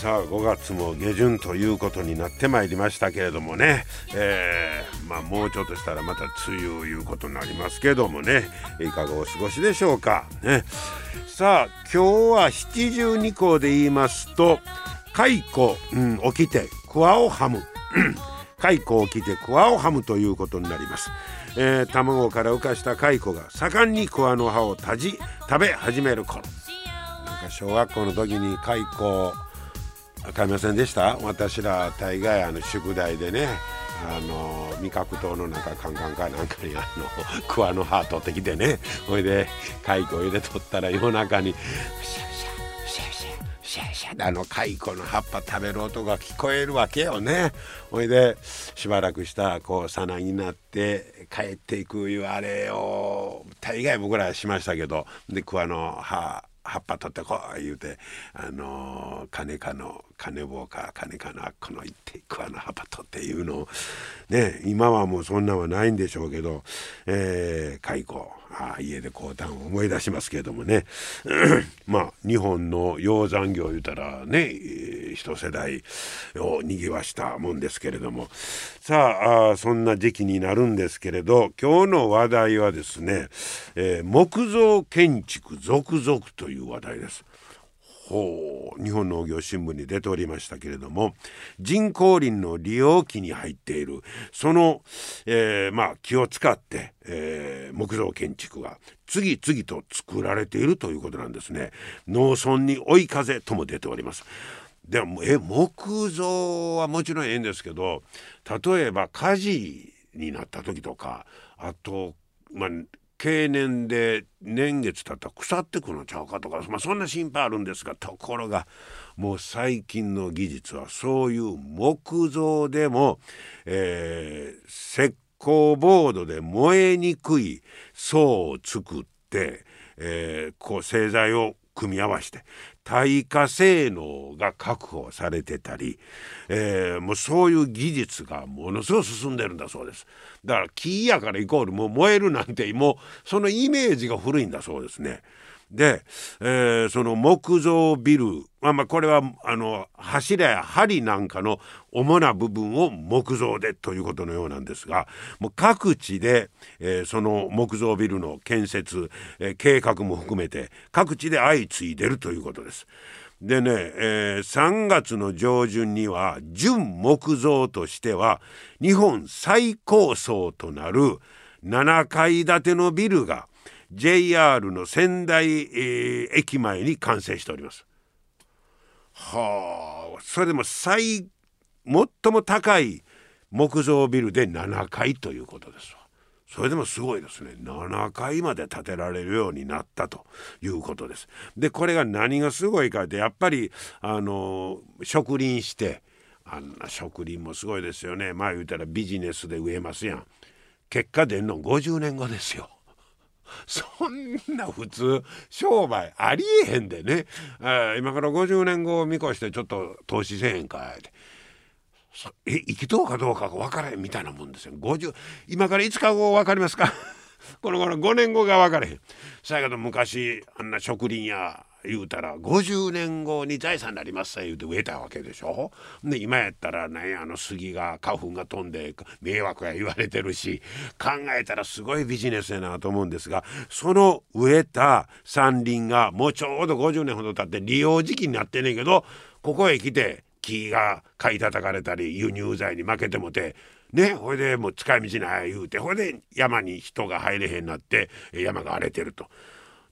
さあ5月も下旬ということになってまいりましたけれどもね、えー、まあ、もうちょっとしたらまた梅雨いうことになりますけどもね。いかがお過ごしでしょうか。ね。さあ今日は七十二項で言いますと蚕、うん、起きて桑をはむ。蚕起きて桑をはむということになります、えー、卵から浮かした蚕が盛んに桑の葉をたじ食べ始める頃。なんか小学校の時に開校買いませんでした？私ら大概あの宿題でねあの味覚糖の中カンカンかなんかにあの 桑の葉取ってきてねほいで蚕入れとったら夜中にシャシャシャシャシャシャあの蚕の葉っぱ食べる音が聞こえるわけよねほいでしばらくしたこうさなぎになって帰っていくいうあれを大概僕らはしましたけどで桑の葉葉っぱ取ってこい言うてあの金かの金棒か金かのこの行って桑の葉っぱ取っていうのをね今はもうそんなはないんでしょうけど、えー、蚕あ家で講談を思い出しますけれどもね まあ日本の養蚕業言うたらね一世代をにぎわしたもんですけれどもさあそんな時期になるんですけれど今日の話題はですね、えー、木造建築続々という話題です。ほう。日本農業新聞に出ておりましたけれども人工林の利用期に入っている。その、えー、まあ木を使って、えー、木造建築が次々と作られているということなんですね。農村に追い風とも出ております。でもえ木造はもちろんええんですけど例えば火事になった時とかあとまあ経年で年月経ったら腐ってくのちゃうかとか、まあ、そんな心配あるんですがところがもう最近の技術はそういう木造でも、えー、石膏ボードで燃えにくい層を作って、えー、こう製材を組み合わせて耐火性能が確保されてたり、えー、もうそういう技術がものすごい進んでるんだそうですだから木やからイコールもう燃えるなんてもうそのイメージが古いんだそうですね。で、えー、その木造ビル、まあ、まあこれはあの柱や梁なんかの主な部分を木造でということのようなんですがもう各地で、えー、その木造ビルの建設、えー、計画も含めて各地で相次いでるということです。でね、えー、3月の上旬には純木造としては日本最高層となる7階建てのビルが JR の仙台、えー、駅前に完成しております。はあそれでも最最も高い木造ビルで7階ということですそれでもすごいですね7階まで建てられるようになったということです。でこれが何がすごいかってやっぱりあの植林してあんな植林もすごいですよねまあ言うたらビジネスで植えますやん結果出んの50年後ですよ。そんな普通商売ありえへんでね、今から50年後を見越してちょっと投資せえへんかって。え生きとうかどうかが分からへんみたいなもんですよ。50今から5日後分かりますか？この頃5年後が分からへん。そやけど昔あんな植林や言うたら50年後に財産になりますさ言うて植えたわけでしょ。で今やったらねあの杉が花粉が飛んで迷惑や言われてるし考えたらすごいビジネスやなと思うんですがその植えた山林がもうちょうど50年ほど経って利用時期になってんねんけどここへ来て木が買い叩かれたり輸入材に負けてもてねほいでもう使い道ない言うてほいで山に人が入れへんなって山が荒れてると。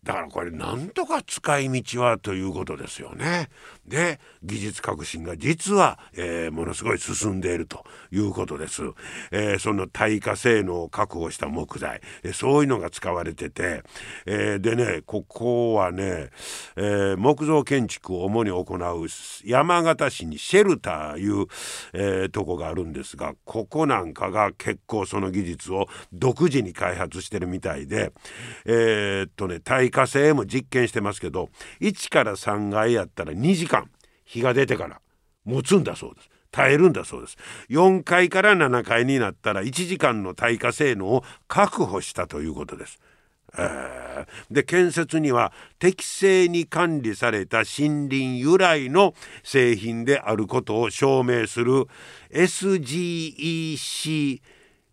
だからこれなんとか使い道はということですよね。で技術革新が実は、えー、ものすごい進んでいるということです。えー、その耐火性能を確保した木材、えー、そういうのが使われてて、え、でねここはね、え、木造建築を主に行う山形市にシェルターいう、え、とこがあるんですがここなんかが結構その技術を独自に開発してるみたいでえ、っとね耐火性も実験してますけど1から3階やったら2時間日が出てから持つんだそうです。耐えるんだそうです4階から7階になったら1時間の耐火性能を確保したということです。えー、で建設には適正に管理された森林由来の製品であることを証明する SGEC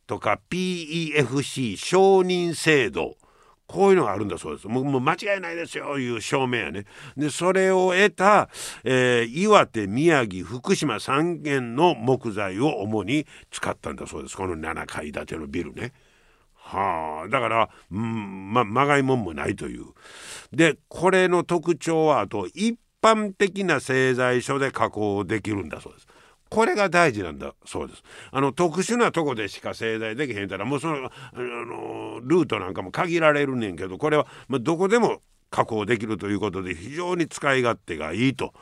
とか PEFC 承認制度こういうのがあるんだそうです。もうもう間違いないですよいう証明やね。でそれを得た、えー、岩手宮城福島3軒の木材を主に使ったんだそうですこの7階建てのビルね。はあだから、うん、ままがいもんもないという。でこれの特徴はあと一般的な製材所で加工できるんだそうです。これが大事なんだそうです。あの特殊なとこでしか製材できへんたらもうそのあのルートなんかも限られるねんけどこれは、まあ、どこでも加工できるということで非常に使い勝手がいいと。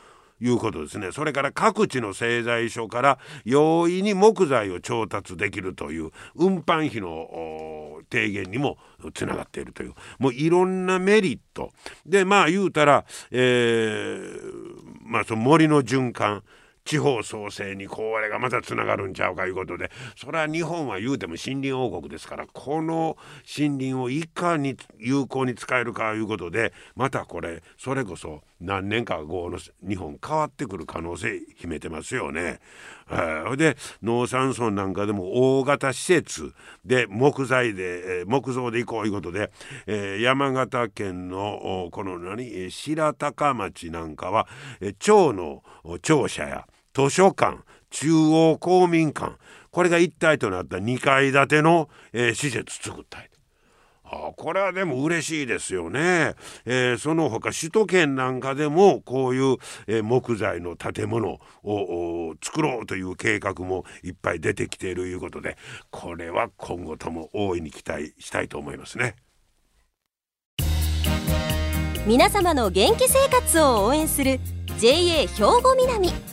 いうことですねそれから各地の製材所から容易に木材を調達できるという運搬費の低減にもつながっているというもういろんなメリットでまあ言うたら、えー、まあその森の循環地方創生にこれがまたつながるんちゃうかいうことでそれは日本は言うても森林王国ですからこの森林をいかに有効に使えるかいうことでまたこれそれこそ何年か後の日本変わってくる可能性秘めてますよね。で農山村なんかでも大型施設で木材で、木造で行こういうことで、山形県のこの何白鷹町なんかは、町の庁舎や図書館中央公民館。これが一体となった2階建ての、えー、施設作った。り。あこれはでも嬉しいですよね、えー、その他首都圏なんかでもこういう、えー、木材の建物を作ろうという計画もいっぱい出てきているいうことでこれは今後とも大いに期待したいと思いますね。皆様の元気生活を応援する JA 兵庫南。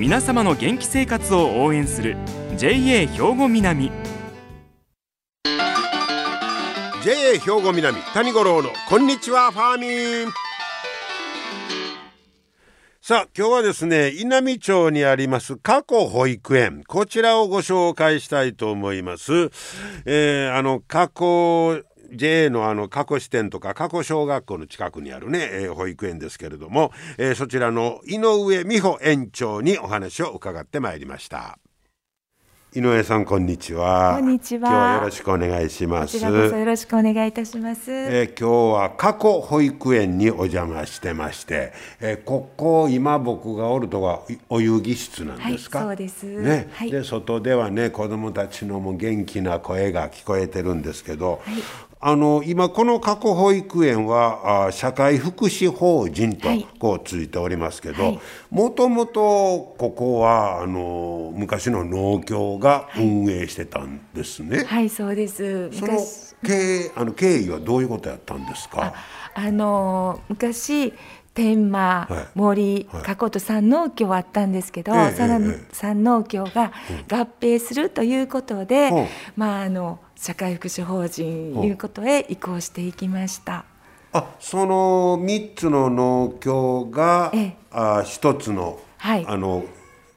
皆様の元気生活を応援する JA 兵庫南。JA 兵庫南谷五郎のこんにちはファーミン。さあ今日はですね稲美町にあります過去保育園。こちらをご紹介したいと思います、えー、あの過去 JA のあの過去支店とか過去小学校の近くにあるね、えー、保育園ですけれども、えー、そちらの井上美穂園長にお話を伺ってまいりました。井上さんこんにちは。こんにちは。今日はよろしくお願いします。こちらこそよろしくお願いいたします。えー、今日は過去保育園にお邪魔してまして、えー、ここ今僕がおるとはお遊戯室なんですか？はい、そうです。ね、はい、で外ではね子供たちのも元気な声が聞こえてるんですけど、はい、あの今この過去保育園はあ社会福祉法人とこうついておりますけどもともとここはあの昔の農協が運営してたんですね。はい、はい、そうです。その経あの経緯はどういうことやったんですか？あの昔天満、はい、森、加古と三農協あったんですけど、ええ、三農協が合併するということで、う。ん、まああの社会福祉法人いうことへ移行していきました。あその3つの農協が、ええ、あ1つの,、はい、あの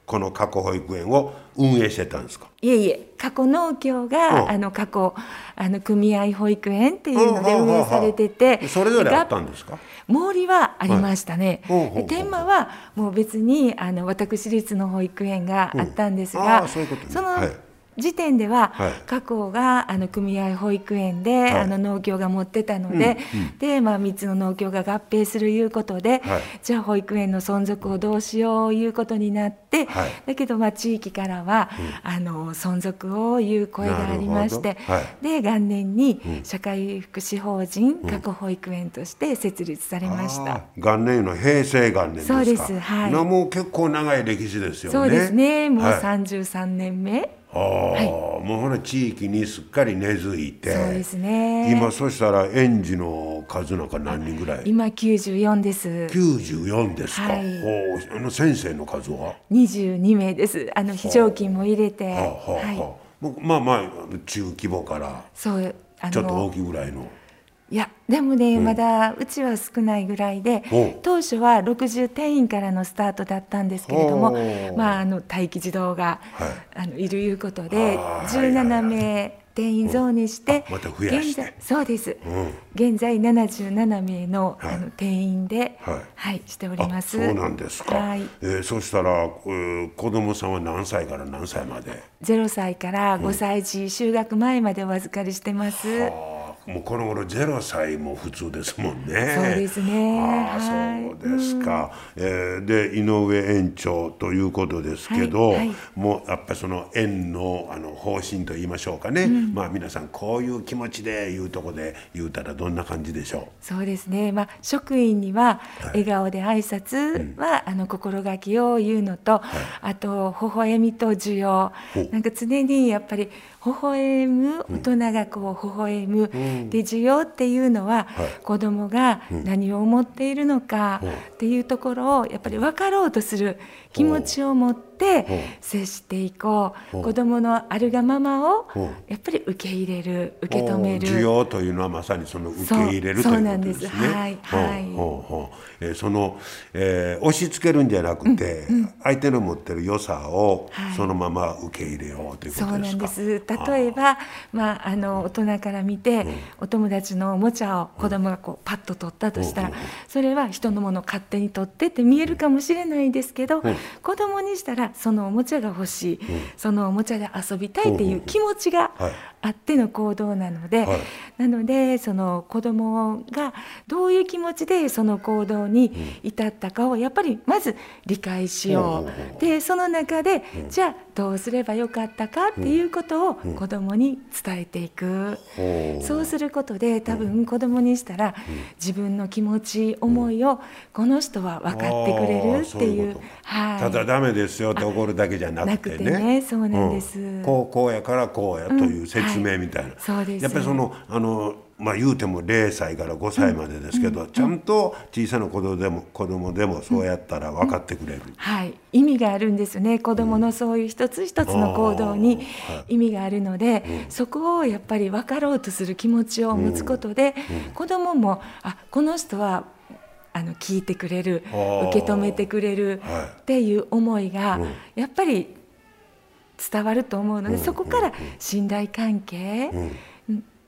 この過去保育園を運営してたんですか？いえいえ。過去農協が、う。ん、あの過去あの組合保育園っていうので運営されてて、それぞれあったんですか？毛利はありましたね、はい、天満はもう別にあの私立の保育園があったんですが、うん。そね、その、はい時点では、過去があの組合保育園で、はい、あの農協が持ってたので、うんうん、で、まあ、3つの農協が合併するいうことで、はい、じゃあ保育園の存続をどうしよういうことになって、はい、だけどまあ地域からは、うん、あの存続をいう声がありまして、で元年に社会福祉法人過去保育園として設立されました、うん、元年の平成元年そうです。はい。もう結構長い歴史ですよね。そうですね。もう33年目、あはい、もうほら地域にすっかり根付いてそうですね。今そしたら園児の数なんか何人ぐらい？今94です。94ですか、はい、あの先生の数は？22名です。あの非常勤も入れて、はあはあ、はい、まあまあ中規模からそうちょっと大きいぐらいの。いやでもね、うん、まだうちは少ないぐらいで当初は60定員からのスタートだったんですけれども、まあ、あの待機児童が、はい、あのいるいうことで17名定員増にして、また増やして。そうです、うん、現在77名の,、あの定員で、はい。はい、しております。そうなんですか、はい。えー、そしたら、えー、子供さんは何歳から何歳まで？0歳から5歳児、就学前までお預かりしてます。もうこの頃ゼロ歳も普通ですもんね。そうですね。ああ、そうですか。うん、えー、で井上園長ということですけど、はいはい、もうやっぱりその園のあの方針と言いましょうかね。うん、まあ皆さんこういう気持ちで言うとこで言うたらどんな感じでしょう？そうですね。まあ職員には笑顔で挨拶は、はい、あの心がけを言うのと、あと微笑みと需要、なんか常にやっぱり微笑む大人がこう微笑む、うん、で需要っていうのは、はい、子どもが何を思っているのかっていうところをやっぱり分かろうとする気持ちを持って接していこう。子どものあるがままをやっぱり受け入れる受け止める。需要というのはまさにその受け入れるということですね。はいはい。えー、その、えー、押し付けるんじゃなくて、うんうん、相手の持ってる良さをそのまま受け入れようということですか、そうなんです。例えばまあ、あの大人から見て、うん、お友達のおもちゃを子供がこうパッと取ったとしたら、それは人のものを勝手に取ってって見えるかもしれないですけど、うん、子供にしたらそのおもちゃが欲しい、そのおもちゃで遊びたいっていう気持ちがあっての行動なので、はい、なのでその子どもがどういう気持ちでその行動に至ったかをやっぱりまず理解しよう、でその中で、じゃあどうすればよかったかっていうことを子どもに伝えていく、そうすることで多分子どもにしたら、自分の気持ち思いをこの人は分かってくれるっていう。はい、ただダメですよって怒るだけじゃなくてね。ね。そうなんです、うん、こうこうやからこうやという説明みたいな。そうです。やっぱりそのあのまあ言うても0歳から5歳までですけど、うん、ちゃんと小さな子供でも子供でもそうやったら分かってくれる、うん、はい。意味があるんですね。子供のそういう一つ一つの行動に意味があるので、うん、そこをやっぱり分かろうとする気持ちを持つことで、うん、子供もあこの人はあの聞いてくれる受け止めてくれるっていう思いがやっぱり伝わると思うので、そこから信頼関係、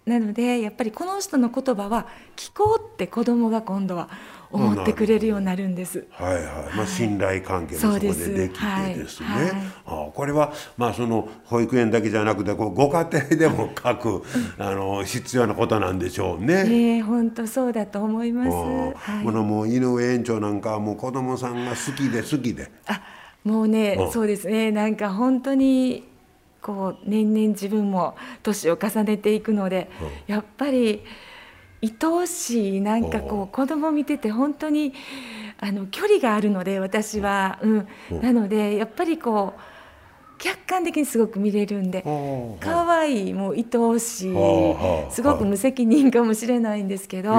なのでやっぱりこの人の言葉は聞こうって子供が今度は思ってくれるようになるんです。はいはい。まあ信頼関係もそこでできてですね。はいはい、あこれはまあその保育園だけじゃなくてこうご家庭でも書く、あの必要なことなんでしょうね。ええ本当そうだと思います。はい、このもう井上園長なんかはもう子供さんが好きで好きで。あもうねそうですね。なんか本当に。こう年々自分も年を重ねていくので、やっぱり愛おしいなんかこう子供見てて本当にあの距離があるので私は、うん、なのでやっぱりこう。客観的にすごく見れるんで可愛いもう愛おしいすごく無責任かもしれないんですけど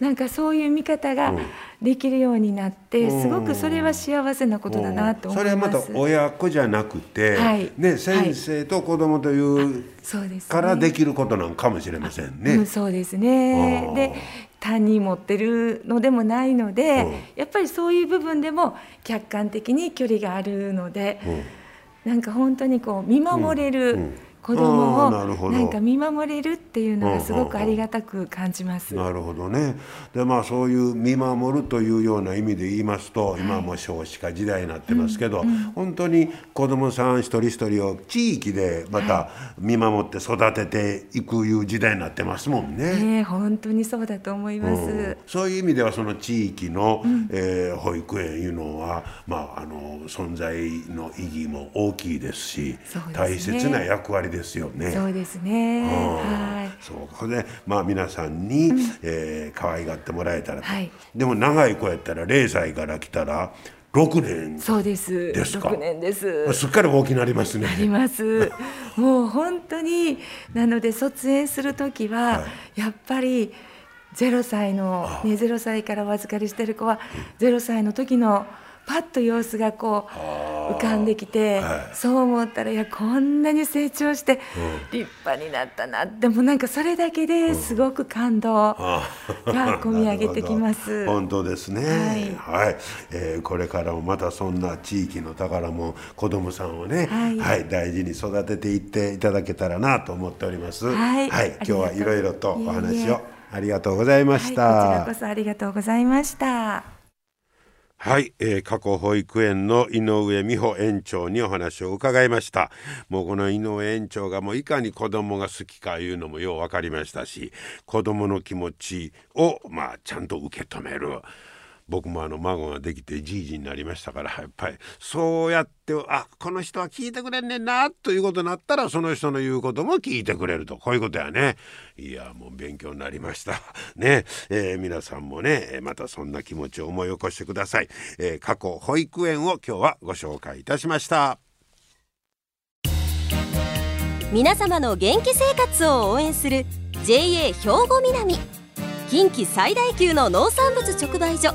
なんかそういう見方ができるようになってすごくそれは幸せなことだなと思います。それはまた親子じゃなくて、はい。ね、先生と子供という、はい、からできることなんかもしれませんね。うん、そうですね。で単に持ってるのでもないので、うん、やっぱりそういう部分でも客観的に距離があるので、うん、なんか本当にこう見守れる。うん子供をなんか見守れるっていうのがすごくありがたく感じます。なるほどね。でまあそういう見守るというような意味で言いますと、はい、今も少子化時代になってますけど、うんうん、本当に子供さん一人一人を地域でまた見守って育てていくいう時代になってますもんね。ね本当にそうだと思います、うん、そういう意味ではその地域の、うん、えー、保育園いうのはまああの存在の意義も大きいですし、ね、大切な役割でですよね。そうですね。はい。そうこれでまあ皆さんに、うん、えー、可愛がってもらえたらと。はい、でも長い子やったら0歳から来たら。六年そうですですか？年ですすっかり大きなりますねなります もう本当になので卒園する時は、はい、やっぱり0歳のね0歳からお預かりしてる子は0歳の時のパッと様子がこう浮かんできて、はい、そう思ったらいやこんなに成長して立派になったな、うん、でもなんかそれだけですごく感動が込み上げてきます。本当ですね。はい、はい、えー、これからもまたそんな地域の宝も子供さんをね、はい、はい、大事に育てていっていただけたらなと思っております。はい、はい、今日はいろいろとお話をありがとうございました。こちらこそありがとうございました。はい、えー、過去保育園の井上美穂園長にお話を伺いました。もうこの井上園長がもういかに子供が好きかいうのもよう分かりましたし子供の気持ちをまあちゃんと受け止める。僕もあの孫ができてじいじになりましたからやっぱりそうやってあこの人は聞いてくれんねんなということになったらその人の言うことも聞いてくれると。こういうことやね。いやもう勉強になりました。ね、えー、皆さんもねまたそんな気持ちを思い起こしてください、えー、過去保育園を今日はご紹介いたしました。皆様の元気生活を応援する JA 兵庫南。近畿最大級の農産物直売所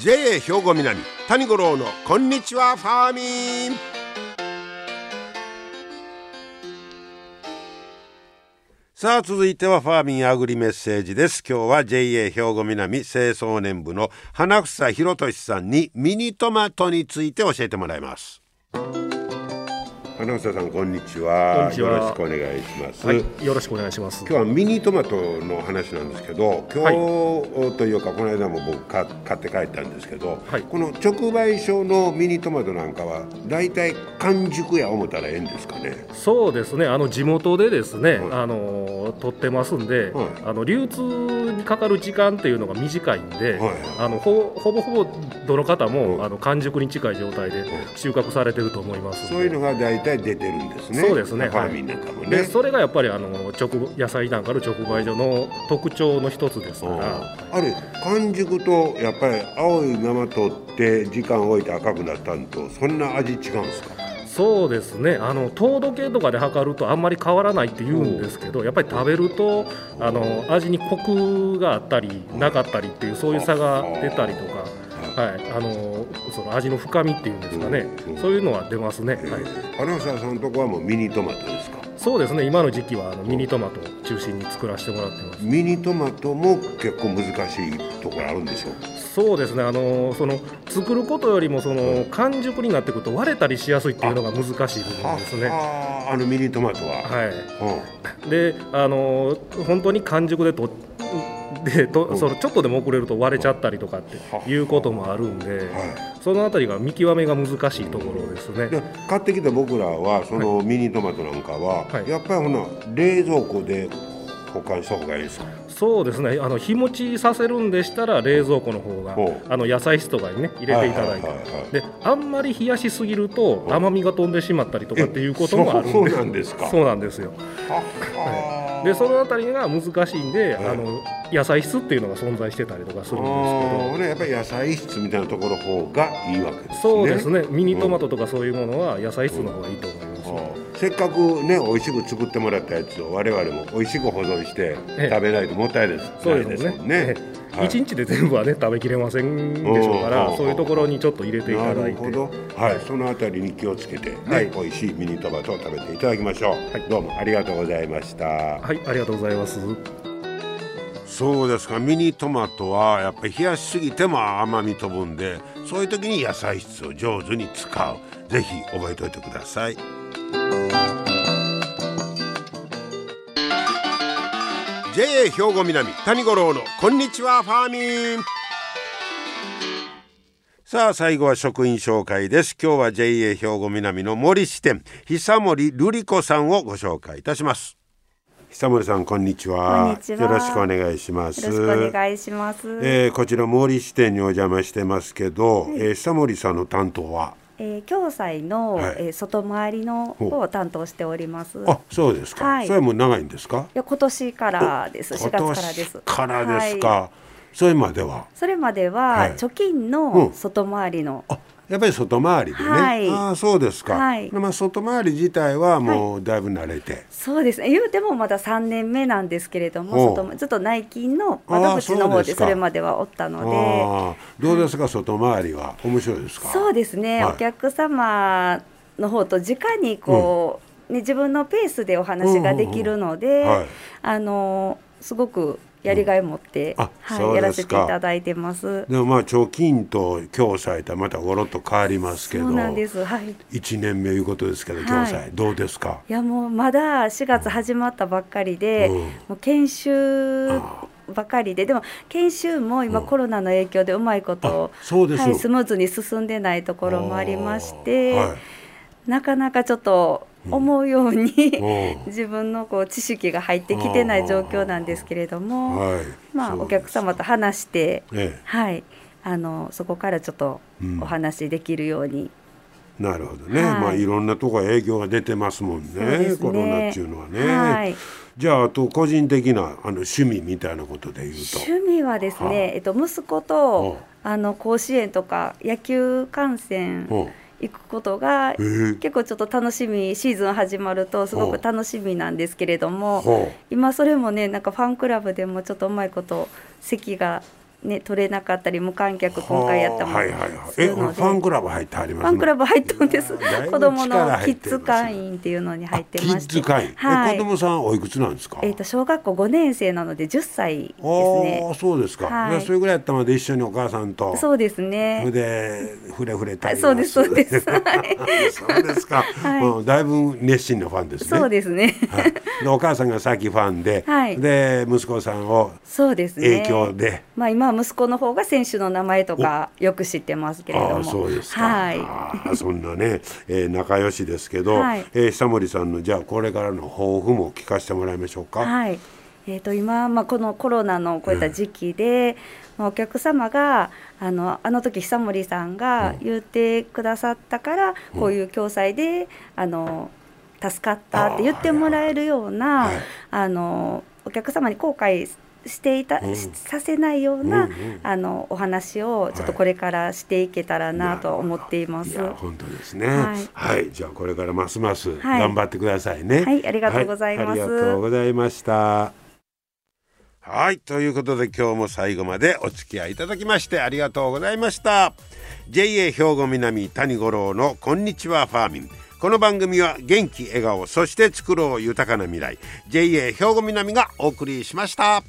JA 兵庫南谷五郎のこんにちはファーミン。さあ続いてはファーミンアグリメッセージです。今日は JA 兵庫南清掃年部の花房博俊さんにミニトマトについて教えてもらいます。花房さんこんにちは。よろしくお願いします、はい、よろしくお願いします。今日はミニトマトの話なんですけど今日というかこの間も僕買って帰ったんですけど、はい、この直売所のミニトマトなんかは大体完熟や思ったらええんですかね？そうですね。あの地元でですね、はい、あの取ってますんで、あの流通にかかる時間っていうのが短いんで、あのほほぼほぼどの方も、あの完熟に近い状態で収穫されてると思いますそういうのが大体体出てるんですね。そうですねファーミンなんかもね、でそれがやっぱりあの直野菜なんかの直売所の特徴の一つですから。あれ完熟とやっぱり青いまま取って時間置いて赤くなったんとそんな味違うんですか？そうですね。あの糖度計とかで測るとあんまり変わらないって言うんですけどやっぱり食べるとあの味にコクがあったりなかったりっていうそういう差が出たりとか。はい、あのその味の深みっていうんですかね、うんうん、そういうのは出ますね。はい。花沢さんのとこはもうミニトマトですか？そうですね。今の時期はあのミニトマトを中心に作らせてもらってます。ミニトマトも結構難しいところあるんでしょう？そうですね。あのその作ることよりもその完熟になってくると割れたりしやすいっていうのが難しい部分ですね。あのミニトマトは。はい。うん、で、あの本当に完熟でとでとそのちょっとでも遅れると割れちゃったりとかっていうこともあるんで、そのあたりが見極めが難しいところですね。買ってきた僕らはそのミニトマトなんかは、やっぱりほな冷蔵庫で保管した方がいいですか？そうですね。あの日持ちさせるんでしたら冷蔵庫の方があの野菜室とかにね入れていただいて、であんまり冷やしすぎると甘みが飛んでしまったりとかっていうこともあるんで。そうなんですか。そうなんですよ。はでその辺りが難しいんで、あの野菜室っていうのが存在してたりとかするんですけど、ね、やっぱり野菜室みたいなところ方がいいわけですね。そうですね。ミニトマトとかそういうものは野菜室の方がいいと思います、せっかくね美味しく作ってもらったやつを我々も美味しく保存して食べないともったいないです、そうですね。ねはい、1日で全部はね食べきれませんでしょうからそういうところにちょっと入れていただいて。はい。そのあたりに気をつけて、はい、美味しいミニトマトを食べていただきましょう、はい、どうもありがとうございました。はいありがとうございます。そうですか。ミニトマトはやっぱり冷やしすぎても甘み飛ぶんでそういう時に野菜室を上手に使う。ぜひ覚えておいてください JA 兵庫南谷五郎のこんにちはファーミン。さあ最後は職員紹介です。今日は JA 兵庫南の森支店久森瑠璃子さんをご紹介いたします。久森さんこんにちは。よろしくお願いします。よろしくお願いします、えー、こちら森支店にお邪魔してますけど、はい、えー、久森さんの担当は？えー、共済の、はい、えー、外回りのを担当しております。あ、そうですか。はい、それも長いんですか？いや、今年からです。4月からです。からですか。はい、それまでは？それまでは、貯金の外回りの、うん、やっぱり外回りでね、はい、ああそうですか、はい、まあ、外回り自体はもうだいぶ慣れて、はい、そうですね。言うてもまだ3年目なんですけれども外ずっと内勤の窓口の方でそれまではおったので。どうですか、外回りは？面白いですか？そうですね、お客様の方と直にこう、うん、ね、自分のペースでお話ができるので、あのすごくやりがい持って、うん、はい、やらせていただいてます。でもまあ貯金と共済とまたごろっと変わりますけど、そうなんです。はい。一年目いうことですけど、共済、はい、どうですか？いやもうまだ4月始まったばっかりで、うん、もう研修ばかりででも研修も今コロナの影響でうまいこと、そうです、はい、スムーズに進んでないところもありまして、はい、なかなかちょっと思うように、うん、自分のこう知識が入ってきてない状況なんですけれども、はい、まあ、お客様と話して、はい、あのそこからちょっとお話できるように。うん、なるほどね、はい、まあいろんなとこ営業が出てますもんね、ね、コロナっていうのはね。はい。じゃああと個人的なあの趣味みたいなことでいうと。趣味はですね、はあ、えっと、息子とあ。の甲子園とか野球観戦行くことが結構ちょっと楽しみシーズン始まるとすごく楽しみなんですけれども今それもねなんかファンクラブでもちょっとうまいこと席がね、取れなかったり無観客今回やったもん、はいはいはい、えファンクラブ入ってあります、ね、ファンクラブ入ったんです。子供のキッズ会員っていうのに入ってましてキッズ会員、はい、子供さんおいくつなんですか？えっ、ー、と小学校5年生なので10歳ですね。あそうですか、はい、それぐらいやったまで一緒にお母さんとそうですね。でふれふれたりそうですそうです。そうですか、はい、だいぶ熱心なファンですね。そうですね、はい、でお母さんが先ファンで、はい、で息子さんをそうですね。影響で。まあ今息子の方が選手の名前とかよく知ってますけれども。そうですか、はい、そんなね、えー、仲良しですけど、はい、えー、久森さんのじゃあこれからの抱負も聞かせてもらいましょうか。はい。えーと、今、まあ、このコロナのこういった時期で、うん、お客様があのあの時久森さんが言ってくださったから、うん、こういう共済であの助かったって言ってもらえるような、はい、あのお客様に後悔していた、うん、させないような、うんうん、あのお話をちょっとこれからしていけたらなと思っています。はい、本当ですね、はい。はい、じゃあこれからますます頑張ってくださいね。はい、ありがとうございます、ありがとうございました。はい、ということで今日も最後までお付き合いいただきましてありがとうございました。JA 兵庫南谷五郎のこんにちはファーミン。この番組は元気笑顔そして作ろう豊かな未来 JA 兵庫南がお送りしました。